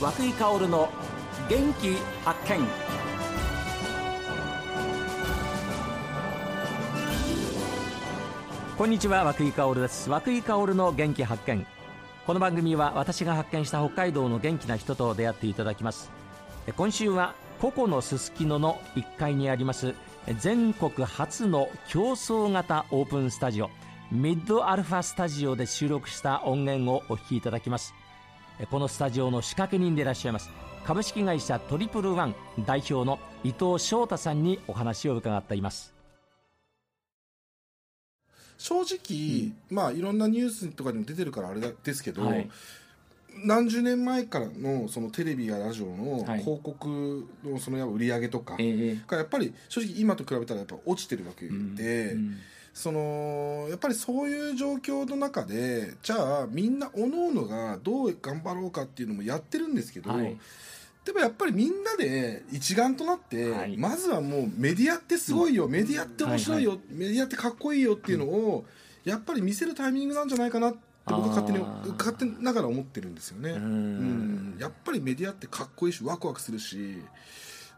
和久井薫の元気発見。こんにちは和久井薫です。和久井薫の元気発見。この番組は私が発見した北海道の元気な人と出会っていただきます。今週はココのすすきのの1階にあります全国初の競争型オープンスタジオミッドアルファスタジオで収録した音源をお聴きいただきます。このスタジオの仕掛け人でいらっしゃいます株式会社トリプルワン代表の伊藤翔太さんにお話を伺っています。正直、うん、まあいろんなニュースとかにも出てるからあれですけど、はい、何十年前からのそのテレビやラジオの広告のそのや売り上げとかがやっぱり正直今と比べたらやっぱ落ちてるわけで、うん。うんそのやっぱりそういう状況の中でじゃあみんなおのおのがどう頑張ろうかっていうのもやってるんですけど、はい、でもやっぱりみんなで一丸となって、はい、まずはもうメディアってすごいよ、メディアって面白いよ、はいはい、メディアってかっこいいよっていうのを、やっぱり見せるタイミングなんじゃないかなって僕は勝手に勝手ながら思ってるんですよね。うん。やっぱりメディアってかっこいいしワクワクするし。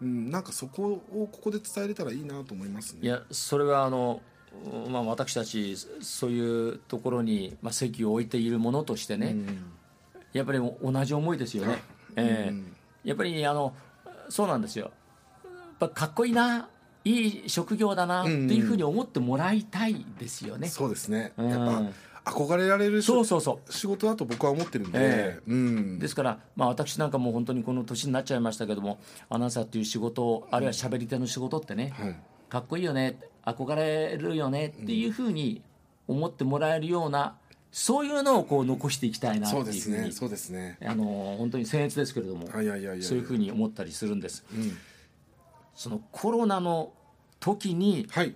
うん、なんかそこをここで伝えれたらいいなと思いますね。いやそれはあのまあ、私たちそういうところに、まあ、席を置いているものとしてね、うん、やっぱり同じ思いですよね、えー、やっぱりあのそうなんですよ。やっぱかっこいいないい職業だなっていうふうに思ってもらいたいですよね、うん、そうですね、やっぱ憧れられるそうそうそう。仕事だと僕は思ってるんで、えー、うん、ですから、まあ、私なんかも本当にこの年になっちゃいましたけどもアナウンサーっていう仕事あるいは喋り手の仕事ってね、はい。かっこいいよね憧れるよねっていうふうに思ってもらえるような、そういうのをこう残していきたいなっていうふうにそうですね。あの本当に僭越ですけれどもそういうふうに思ったりするんです、うん、そのコロナの時に、はい、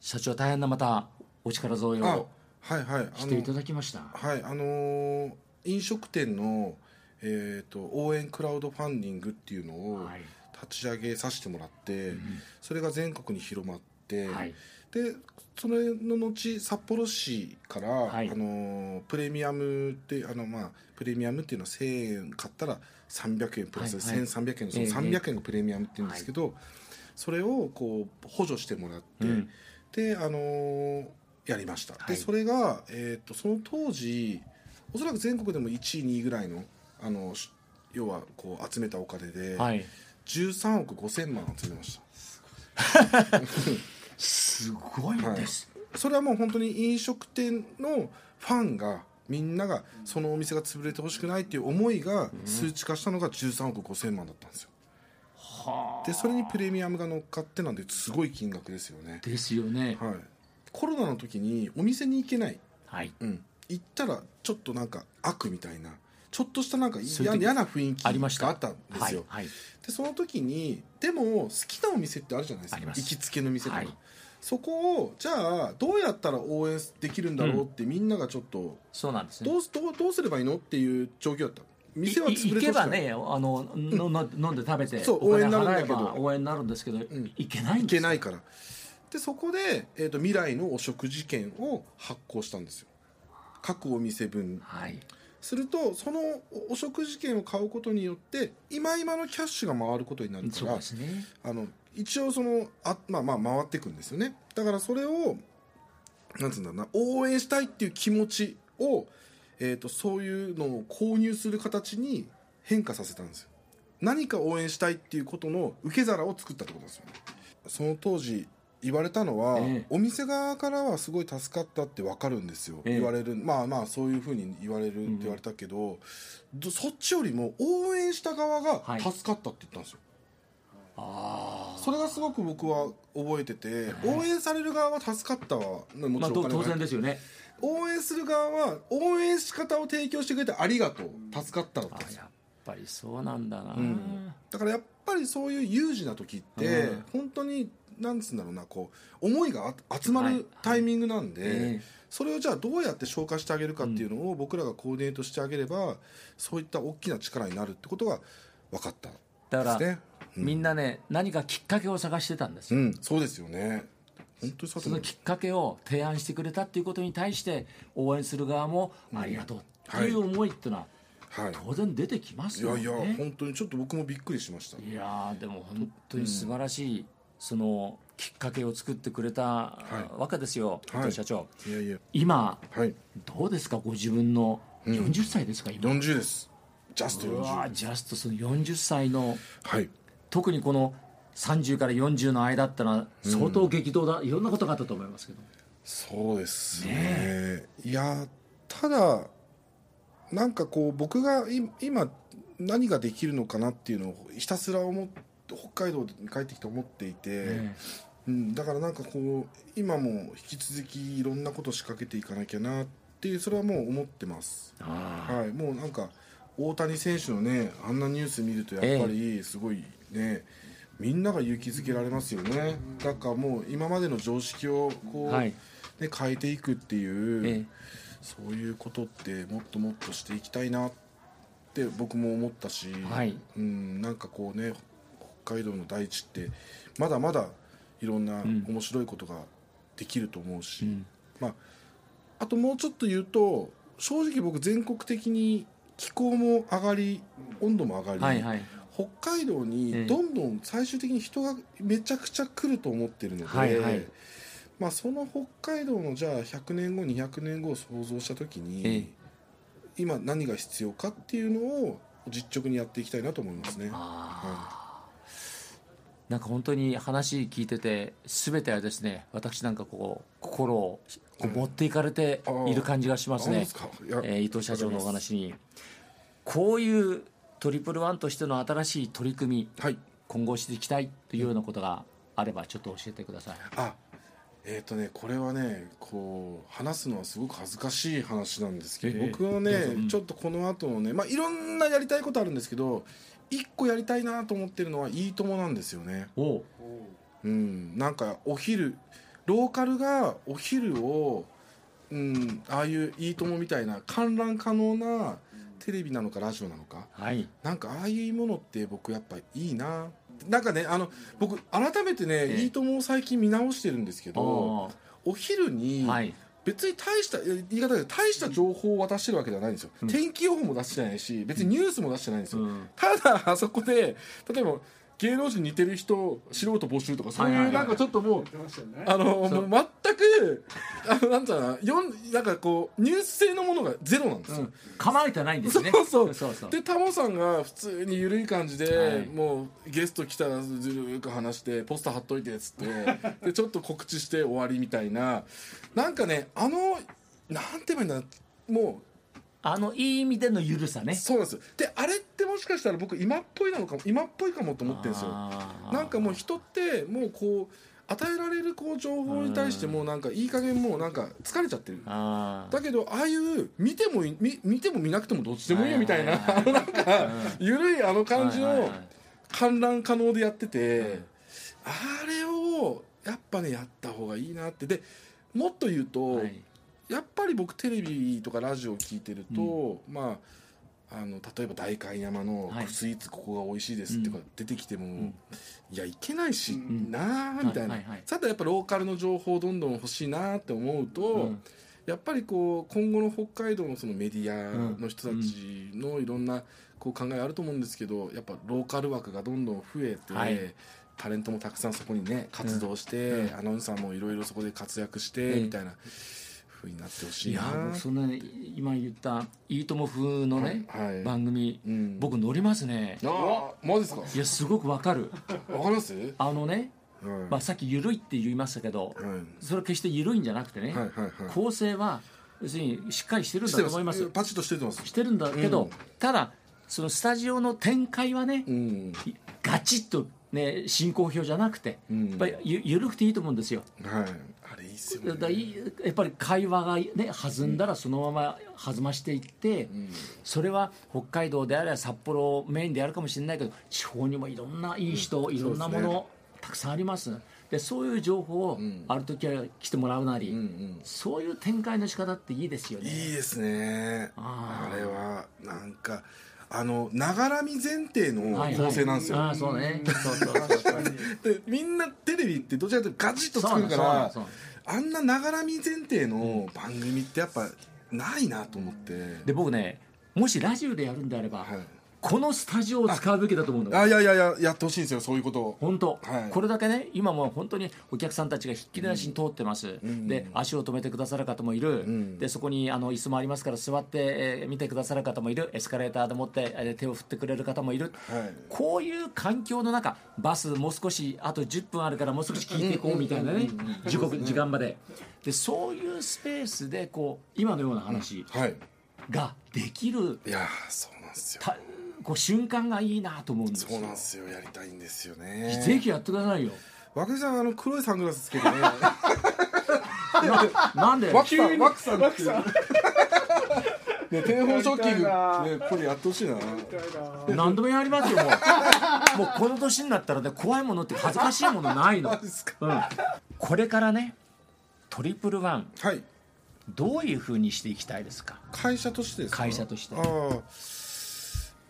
社長大変なまたお力添えをはいはい。していただきました。はいあのー、飲食店の、えーと、と応援クラウドファンディングっていうのを、はい。立ち上げさせてもらって、うん、それが全国に広まって、はい、でそれの後札幌市から、はい、あのプレミアムってあの、まあ、プレミアムっていうのは1000円買ったら300円プラス1300円のその300円がプレミアムっていうんですけど、それをこう補助してもらって、うん、であのやりました、でそれが、えーと、その当時おそらく全国でも1位2位ぐらいのあの要はこう集めたお金で、はい、13億5000万集めました すごいです、はい、それはもう本当に飲食店のファンがみんながそのお店が潰れてほしくないっていう思いが数値化したのが13億5000万だったんですよ、でそれにプレミアムが乗っかってなんですごい金額ですよね。ですよね、はい、コロナの時にお店に行けない、はい。うん、行ったらちょっとなんか悪みたいなちょっとしたなんか嫌な雰囲気があったんですよ、はいはい、でその時にでも好きなお店ってあるじゃないですか。行きつけの店とか、はい、そこをじゃあどうやったら応援できるんだろうって、みんながちょっとそうなんです、ね、どうどうどうすればいいのっていう状況だった？店は潰れて行けばねあの、うん、飲んで食べてそう応援になるんだけど応援になるんですけど、うん、行けないんです行けないからでそこで、えーと、未来のお食事券を発行したんですよ各お店分、はい、するとそのお食事券を買うことによって今今のキャッシュが回ることになるから、ね、あの一応そのあ、まあ、まあ回っていくんですよね。だからそれをなんつうんだろうな応援したいっていう気持ちを、えーと、そういうのを購入する形に変化させたんですよ。何か応援したいっていうことの受け皿を作ったってことですよね。その当時言われたのは、えお店側からはすごい助かったって分かるんですよ、え言われる。まあまあそういうふうに言われるって言われたけど、うん、そっちよりも応援した側が助かったって言ったんですよ、はい、それがすごく僕は覚えてて、応援される側は助かったはもちろん、まあ、当然ですよね。応援する側は応援し方を提供してくれてありがとう助かったのやっぱりそうなんだな、うん、だからやっぱりそういう有事な時って、うん、本当になんつうんだろうなこう思いが集まるタイミングなんで、はいはいそれをじゃあどうやって消化してあげるかっていうのを僕らがコーディネートしてあげれば、そういった大きな力になるってことが分かった、ね、だから、うん、みんなね何かきっかけを探してたんですよ、うん、そうですよね。本当にそのきっかけを提案してくれたっていうことに対して応援する側もありがとうっていう思いっていうのは、はい、当然出てきますよね。いやいや本当にちょっと僕もびっくりしました。いやでも本当に素晴らしい、うん、そのきっかけを作ってくれたわけですよ、はい、社長、いやいや。今、はい、どうですか？ご自分の40歳ですか、うん、今40です。ジャスト40ジャストその40歳の、はい、特にこの30から40の間ってのは相当激動だ、うん、いろんなことがあったと思いますけど。そうですね、ね、いやただなんかこう僕が今何ができるのかなっていうのをひたすら思北海道に帰ってきて思っていて、ね、うん、だからなんかこう今も引き続きいろんなことを仕掛けていかなきゃなっていうそれはもう思ってます。はいもうなんか大谷選手のねあんなニュース見るとやっぱりすごいね、ええ、みんなが勇気づけられますよね。だからもう今までの常識をこう、はい、ね、変えていくっていう、え、そういうことってもっともっとしていきたいなって僕も思ったし、はい、うんなんかこうね北海道の大地ってまだまだいろんな面白いことができると思うし、うん、まあ、あともうちょっと言うと正直僕全国的に気候も上がり温度も上がり、はいはい、北海道にどんどん最終的に人がめちゃくちゃ来ると思ってるので、はいはい、まあ、その北海道のじゃあ100年後200年後を想像した時に、今何が必要かっていうのを実直にやっていきたいなと思いますね。はいなんか本当に話聞いてて全てはですね私なんかこう心を持っていかれている感じがしますね、えー、伊藤社長のお話に。こういうトリプルワンとしての新しい取り組み、はい、今後していきたいというようなことがあればちょっと教えてください。あえーとね、これはねこう話すのはすごく恥ずかしい話なんですけど、えー、僕はね、うん、ちょっとこの後のね、まあ、いろんなやりたいことあるんですけど一個やりたいなと思ってるのは「いいとも!」なんですよね。うん、なんかお昼ローカルがお昼を、うん、ああいう「いいとも!」みたいな観覧可能なテレビなのかラジオなのか、はい、なんかああいうものって僕やっぱいいななんかねあの僕改めてね「いいとも!」を最近見直してるんですけどお昼に、はい別に大した言い方で大した情報を渡してるわけではないんですよ、うん、天気予報も出してないし別にニュースも出してないんですよ、うん、ただあそこで例えば芸能人似てる人素人募集とかそういうなんかちょっともう、あのもう全くあのなんつうのよんなんかこうニュース性のものがゼロなんですよ、うん、構えてないんですね。そうそう。でタモさんが普通に緩い感じで、はい、もうゲスト来たらずるく話してポスター貼っといてっつって でちょっと告知して終わりみたいな。なんかねあのなんて言えばいいんだもうあのいい意味でのゆるさね。そうなんですであれってもしかしたら僕今っぽいなのかも今っぽいかもと思ってるんですよ。なんかもう人ってもうこう与えられるこう情報に対してもなんかいい加減もうなんか疲れちゃってる。だけどああいう見ても見見ても見なくてもどっちでもいいよみたいなあの なんか緩いあの感じの観覧可能でやっててあれをやっぱねやった方がいいなって。でもっと言うと、やっぱり僕テレビとかラジオを聞いてると、うん、まああの例えば代官山のスイーツここが美味しいですってか出てきても、うん、いやいけないし、うん、なあみたいな、はいはいはい、さてやっぱローカルの情報どんどん欲しいなって思うと、やっぱりこう今後の北海道のそのメディアの人たちのいろんなこう考えあると思うんですけどやっぱローカル枠がどんどん増えて、はい、タレントもたくさんそこにね活動して、アナウンサーもいろいろそこで活躍してみたいな。ふうになってほしいいやそんな今言った「いいとも」風のね、はい、番組、うん、僕乗りますね。あマジですか？いやすごくわかる。わかります？あのねまあ、さっき緩いって言いましたけど、それは決して緩いんじゃなくてね、はいはいはい、構成は要するにしっかりしてるんだと思います。パチッとしてます。してるんだけど、うん、ただそのスタジオの展開はね、うん、ガチッとね進行表じゃなくて、うん、やっぱりゆ緩くていいと思うんですよ。はいいっすよね。やっぱり会話がね弾んだらそのまま弾ましていって、うん、それは北海道であれば札幌メインであるかもしれないけど地方にもいろんないい人、うん、いろんなもの、ね、たくさんあります。でそういう情報をある時は来てもらうなり、うんうん、そういう展開の仕方っていいですよね。いいですね。あれはなんかあのながらみ前提の構成なんですよ、はいはい、あそうねそうそう。でみんなテレビってどちらかというとガチッと作るからあんなながらみ前提の番組ってやっぱないなと思って。で僕ねもしラジオでやるんであれば、このスタジオを使うべきだと思うんだあいやいやいややってほしいんですよそういうことを。本当、はい、これだけね今も本当にお客さんたちがひっきりなしに通ってます、うん、で足を止めてくださる方もいる、うん、でそこにあの椅子もありますから座って、えー、見てくださる方もいる。エスカレーターでもって、えー、手を振ってくれる方もいる、はい、こういう環境の中バスもう少しあと10分あるからもう少し聞いていこうみたいなね時刻時間まで。でそういうスペースでこう今のような話ができる、いやそうなんですよこう瞬間がいいなと思うんですそうなんですよやりたいんですよねぜひやってくださいよ和久さんあの黒いサングラスつけてね なんで？ワクさんワクさんワクさんね、テレフォンショッキング、ね、これやってほしいな。何度もやりますよ、もう。もうこの年になったらね、怖いものって恥ずかしいものないの。うん、これからね、トリプルワン。はい。どういうふうにしていきたいですか？会社としてです会社として。ああ。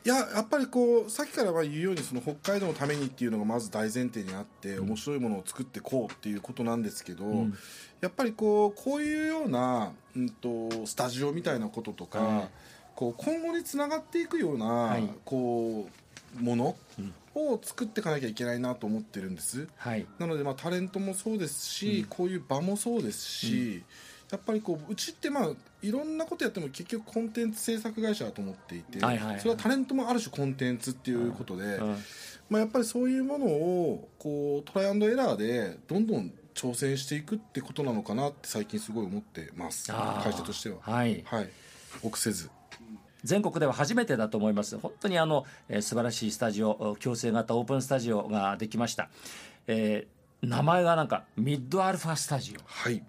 いややっぱりこうさっきから言うようにその北海道のためにっていうのがまず大前提にあって、面白いものを作っていこうっていうことなんですけど、うん、やっぱりこうこういうような、うんと、スタジオみたいなこととか、はい、こう今後につながっていくような、はい、こうもの、を作っていかなきゃいけないなと思ってるんです、はい、なのでまあタレントもそうですし、うん、こういう場もそうですし、やっぱりこううちってまあいろんなことやっても結局コンテンツ制作会社だと思っていて、はいはいはい、それはタレントもある種コンテンツっていうことで、うんうん、まあ、やっぱりそういうものをこうトライアンドエラーでどんどん挑戦していくってことなのかなって最近すごい思ってます。会社としては。はい、はい、臆せず。全国では初めてだと思います。本当にあの、えー、素晴らしいスタジオ共生型オープンスタジオができました、えー、名前がなんかミッドアルファスタジオ。はい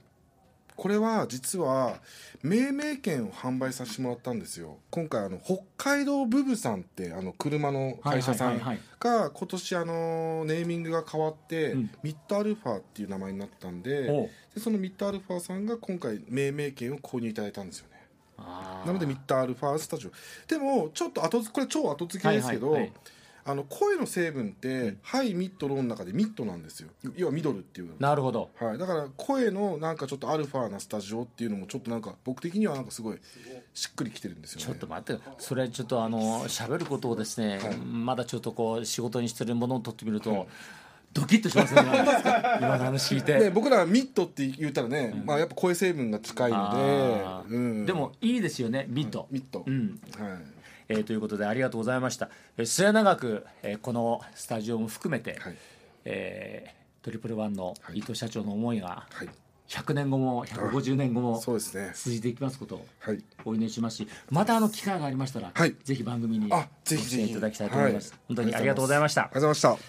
これは実は命名権を販売させてもらったんですよ。今回あの北海道ブブさんってあの車の会社さんが今年あのネーミングが変わって、ミッドアルファっていう名前になったんででそのミッドアルファさんが今回命名権を購入いただいたんですよね。なのでミッドアルファスタジオ。でもちょっと後これ超後付けですけど、はいはいはいあの声の成分って、うん、 high mid low の中で mid なんですよ。要はミドルっていうなるほど、はい、だから声のなんかちょっとアルファなスタジオっていうのもちょっとなんか僕的にはなんかすごいしっくりきてるんですよ、ね、ちょっと待ってそれちょっとあの喋ることをですね、はい、まだちょっとこう仕事にしてるものを取ってみると、はい。ドキッとしますね。今の話聞いて、ね、僕ら mid って言ったらね、うん、まあ、やっぱ声成分が近いので、うん、でもいいですよね mid、mid、うん。はいえー、ということでありがとうございました、えー、末永く、えー、このスタジオも含めて、はい、えー、トリプルワンの伊藤社長の思いが、はい。100年後も150年後も続いていきますことをお祈りしますしまたあの機会がありましたら、はい、ぜひ番組にご出演いただきたいと思います、はい、本当にありがとうございました。ありがとうございまし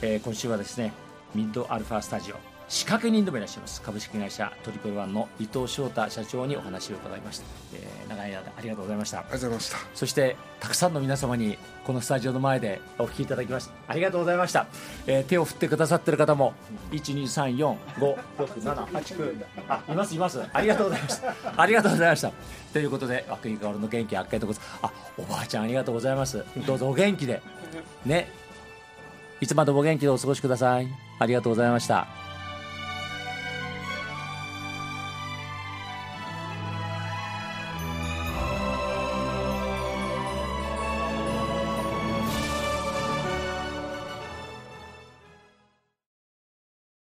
た、えー、今週はですねミッドアルファスタジオ仕掛け人でもいらっしゃいます。株式会社トリプルワンの伊藤翔太社長にお話を伺いました、えー、長い間ありがとうございました。ありがとうございました。そしてたくさんの皆様にこのスタジオの前でお聞きいただきました。ありがとうございました、えー、手を振ってくださってる方も123456789あいますいます。ありがとうございました。ありがとうございました。ということで和久井薫の元気あっけとこあおばあちゃんありがとうございます。どうぞお元気で。ね。いつまでもお元気でお過ごしください。ありがとうございました